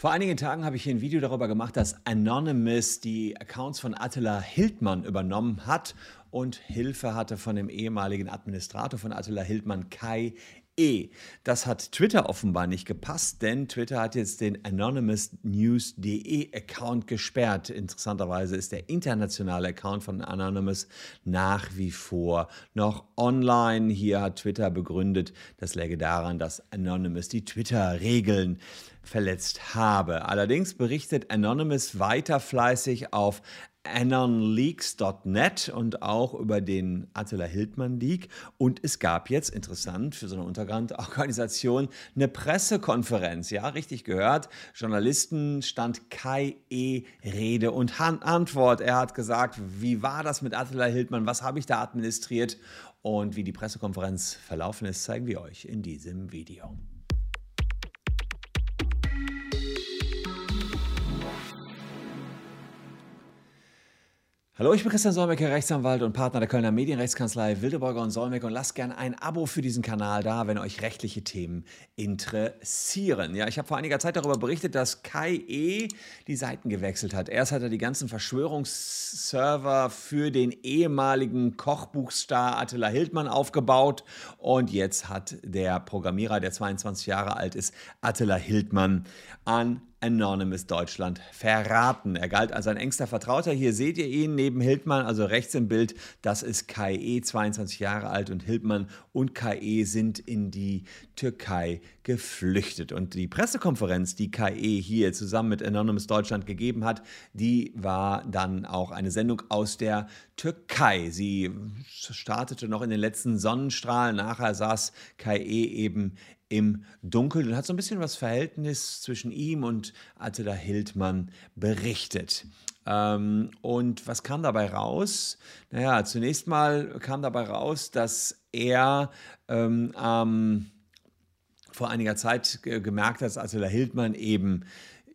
Vor einigen Tagen habe ich hier ein Video darüber gemacht, dass Anonymous die Accounts von Attila Hildmann übernommen hat und Hilfe hatte von dem ehemaligen Administrator von Attila Hildmann, Kai E. Das hat Twitter offenbar nicht gepasst, denn Twitter hat jetzt den anonymousnews.de Account gesperrt. Interessanterweise ist der internationale Account von Anonymous nach wie vor noch online. Hier hat Twitter begründet, das läge daran, dass Anonymous die Twitter-Regeln verletzt habe. Allerdings berichtet Anonymous weiter fleißig auf anonleaks.net und auch über den Attila Hildmann Leak. Und es gab jetzt, interessant für so eine Untergrundorganisation, eine Pressekonferenz. Ja, richtig gehört. Journalisten stand Kai E. Rede und Antwort. Er hat gesagt, wie war das mit Attila Hildmann? Was habe ich da administriert? Und wie die Pressekonferenz verlaufen ist, zeigen wir euch in diesem Video. Hallo, ich bin Christian Solmecke, Rechtsanwalt und Partner der Kölner Medienrechtskanzlei Wildeborger und Solmecke und lasst gerne ein Abo für diesen Kanal da, wenn euch rechtliche Themen interessieren. Ja, ich habe vor einiger Zeit darüber berichtet, dass Kai E. die Seiten gewechselt hat. Erst hat er die ganzen Verschwörungsserver für den ehemaligen Kochbuchstar Attila Hildmann aufgebaut und jetzt hat der Programmierer, der 22 Jahre alt ist, Attila Hildmann an Anonymous Deutschland verraten. Er galt als ein engster Vertrauter. Hier seht ihr ihn neben Hildmann, also rechts im Bild. Das ist KE, 22 Jahre alt und Hildmann und KE sind in die Türkei geflüchtet. Und die Pressekonferenz, die KE hier zusammen mit Anonymous Deutschland gegeben hat, die war dann auch eine Sendung aus der Türkei. Sie startete noch in den letzten Sonnenstrahlen. Nachher saß KE eben im Dunkeln und hat so ein bisschen was Verhältnis zwischen ihm und Attila Hildmann berichtet. Ähm, und was kam dabei raus? Naja, zunächst mal kam dabei raus, dass er ähm, ähm, vor einiger Zeit gemerkt hat, dass Attila Hildmann eben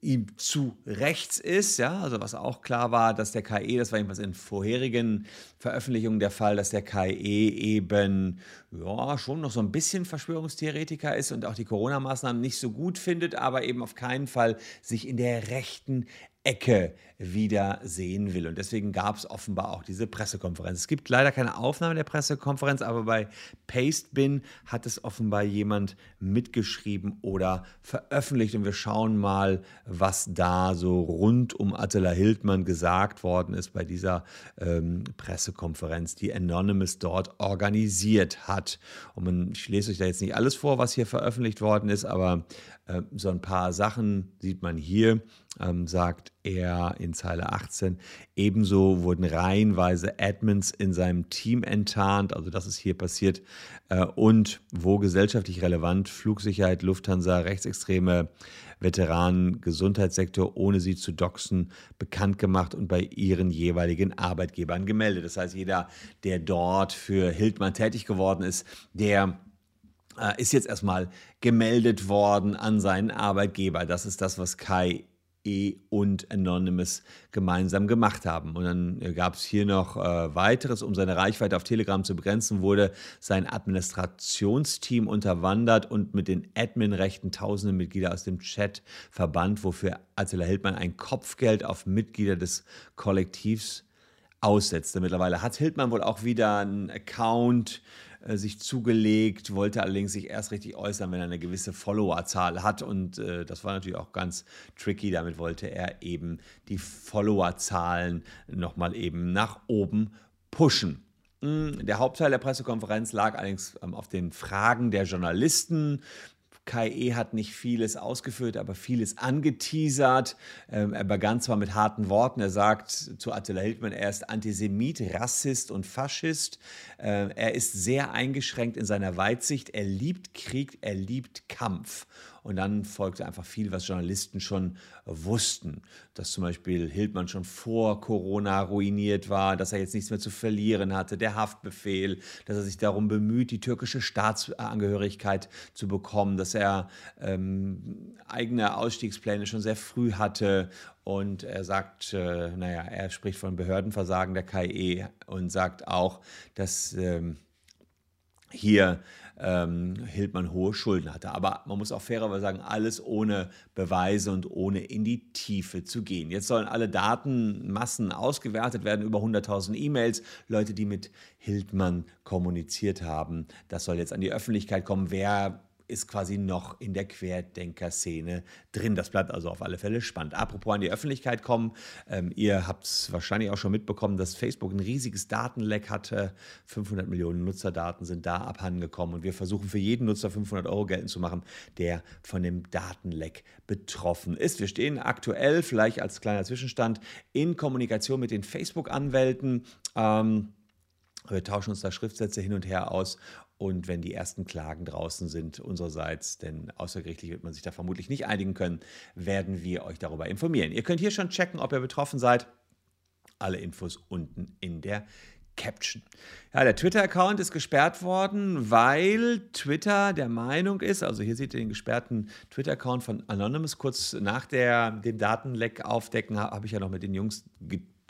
ihm zu rechts ist, ja, also was auch klar war, dass der KE, das war jedenfalls in vorherigen Veröffentlichungen der Fall, dass der KE eben ja, schon noch so ein bisschen Verschwörungstheoretiker ist und auch die Corona-Maßnahmen nicht so gut findet, aber eben auf keinen Fall sich in der rechten Ecke wieder sehen will. Und deswegen gab es offenbar auch diese Pressekonferenz. Es gibt leider keine Aufnahme der Pressekonferenz, aber bei Pastebin hat es offenbar jemand mitgeschrieben oder veröffentlicht. Und wir schauen mal, was da so rund um Attila Hildmann gesagt worden ist bei dieser ähm, Pressekonferenz, die Anonymous dort organisiert hat. Und man, ich lese euch da jetzt nicht alles vor, was hier veröffentlicht worden ist, aber äh, so ein paar Sachen sieht man hier, ähm, sagt er in Zeile 18. Ebenso wurden reihenweise Admins in seinem Team enttarnt, also das ist hier passiert. Äh, und wo gesellschaftlich relevant, Flugsicherheit, Lufthansa, rechtsextreme Veteranen, Gesundheitssektor, ohne sie zu doxen, bekannt gemacht und bei ihren jeweiligen Arbeitgebern gemeldet. Das heißt, jeder, der dort für Hildmann tätig geworden ist, der ist jetzt erstmal gemeldet worden an seinen Arbeitgeber. Das ist das, was Kai E und Anonymous gemeinsam gemacht haben. Und dann äh, gab es hier noch äh, weiteres, um seine Reichweite auf Telegram zu begrenzen, wurde sein Administrationsteam unterwandert und mit den Admin-Rechten tausende Mitglieder aus dem Chat verbannt, wofür Attila Hildmann ein Kopfgeld auf Mitglieder des Kollektivs aussetzte. Mittlerweile hat Hildmann wohl auch wieder einen Account äh, sich zugelegt, wollte allerdings sich erst richtig äußern, wenn er eine gewisse Followerzahl hat. Und äh, das war natürlich auch ganz tricky. Damit wollte er eben die Followerzahlen nochmal eben nach oben pushen. Hm, der Hauptteil der Pressekonferenz lag allerdings ähm, auf den Fragen der Journalisten. KE hat nicht vieles ausgeführt, aber vieles angeteasert. Ähm, er begann zwar mit harten Worten. Er sagt zu Attila Hildmann, er ist Antisemit, Rassist und Faschist. Äh, er ist sehr eingeschränkt in seiner Weitsicht. Er liebt Krieg, er liebt Kampf. Und dann folgte einfach viel, was Journalisten schon wussten. Dass zum Beispiel Hildmann schon vor Corona ruiniert war, dass er jetzt nichts mehr zu verlieren hatte, der Haftbefehl, dass er sich darum bemüht, die türkische Staatsangehörigkeit zu bekommen, dass er ähm, eigene Ausstiegspläne schon sehr früh hatte und er sagt, äh, naja, er spricht von Behördenversagen der KI und sagt auch, dass ähm, hier ähm, Hildmann hohe Schulden hatte. Aber man muss auch fairerweise sagen, alles ohne Beweise und ohne in die Tiefe zu gehen. Jetzt sollen alle Datenmassen ausgewertet werden, über 100.000 E-Mails, Leute, die mit Hildmann kommuniziert haben. Das soll jetzt an die Öffentlichkeit kommen. Wer ist quasi noch in der Querdenker-Szene drin. Das bleibt also auf alle Fälle spannend. Apropos an die Öffentlichkeit kommen, ähm, ihr habt es wahrscheinlich auch schon mitbekommen, dass Facebook ein riesiges Datenleck hatte. 500 Millionen Nutzerdaten sind da abhandengekommen und wir versuchen für jeden Nutzer 500 Euro geltend zu machen, der von dem Datenleck betroffen ist. Wir stehen aktuell, vielleicht als kleiner Zwischenstand, in Kommunikation mit den Facebook-Anwälten. Ähm, wir tauschen uns da Schriftsätze hin und her aus und wenn die ersten Klagen draußen sind unsererseits, denn außergerichtlich wird man sich da vermutlich nicht einigen können, werden wir euch darüber informieren. Ihr könnt hier schon checken, ob ihr betroffen seid. Alle Infos unten in der Caption. Ja, der Twitter-Account ist gesperrt worden, weil Twitter der Meinung ist, also hier seht ihr den gesperrten Twitter-Account von Anonymous, kurz nach der, dem Datenleck aufdecken, habe ich ja noch mit den Jungs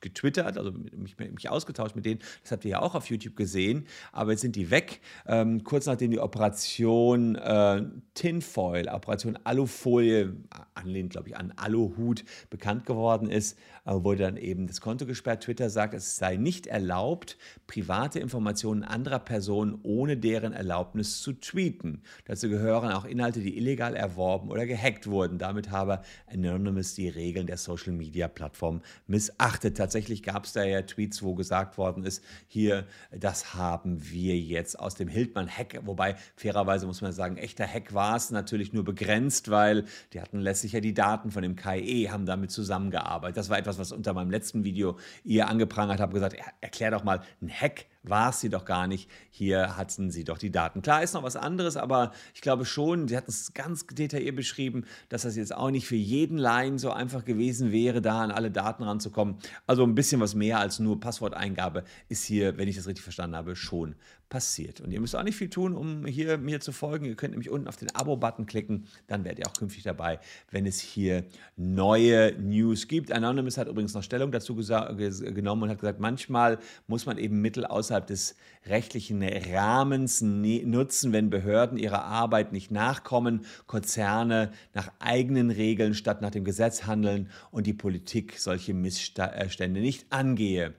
getwittert, also mich, mich, ausgetauscht mit denen. Das habt ihr ja auch auf YouTube gesehen. Aber jetzt sind die weg. Ähm, kurz nachdem die Operation äh, Tinfoil, Operation Alufolie, anlehnt, glaube ich, an Aluhut bekannt geworden ist, äh, wurde dann eben das Konto gesperrt. Twitter sagt, es sei nicht erlaubt, private Informationen anderer Personen ohne deren Erlaubnis zu tweeten. Dazu gehören auch Inhalte, die illegal erworben oder gehackt wurden. Damit habe Anonymous die Regeln der Social-Media-Plattform missachtet tatsächlich gab es da ja Tweets, wo gesagt worden ist, hier, das haben wir jetzt aus dem Hildmann-Hack, wobei fairerweise muss man sagen, echter Hack war es natürlich nur begrenzt, weil die hatten letztlich ja die Daten von dem KI, haben damit zusammengearbeitet. Das war etwas, was unter meinem letzten Video ihr angeprangert habe, gesagt, erklär doch mal, ein Hack war es sie doch gar nicht. Hier hatten sie doch die Daten. Klar ist noch was anderes, aber ich glaube schon, sie hatten es ganz detailliert beschrieben, dass das jetzt auch nicht für jeden Laien so einfach gewesen wäre, da an alle Daten ranzukommen. Also ein bisschen was mehr als nur Passworteingabe ist hier, wenn ich das richtig verstanden habe, schon passiert. Und ihr müsst auch nicht viel tun, um hier mir zu folgen. Ihr könnt nämlich unten auf den Abo-Button klicken, dann werdet ihr auch künftig dabei, wenn es hier neue News gibt. Anonymous hat übrigens noch Stellung dazu genommen und hat gesagt, manchmal muss man eben Mittel außerhalb des rechtlichen Rahmens nutzen, wenn Behörden ihrer Arbeit nicht nachkommen, Konzerne nach eigenen Regeln statt nach dem Gesetz handeln und die Politik solche Missstände nicht angehe.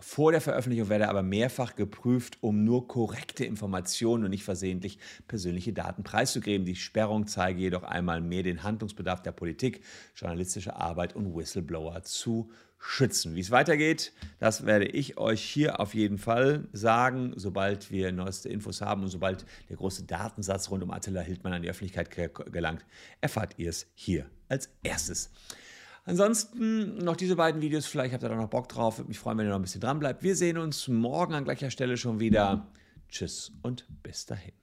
Vor der Veröffentlichung werde aber mehrfach geprüft, um nur korrekte Informationen und nicht versehentlich persönliche Daten preiszugeben. Die Sperrung zeige jedoch einmal mehr den Handlungsbedarf der Politik, journalistische Arbeit und Whistleblower zu schützen. Wie es weitergeht, das werde ich euch hier auf jeden Fall sagen, sobald wir neueste Infos haben und sobald der große Datensatz rund um Attila Hildmann an die Öffentlichkeit gelangt, erfahrt ihr es hier als erstes. Ansonsten noch diese beiden Videos, vielleicht habt ihr da noch Bock drauf. Würde mich freuen, wenn ihr noch ein bisschen dran bleibt. Wir sehen uns morgen an gleicher Stelle schon wieder. Tschüss und bis dahin.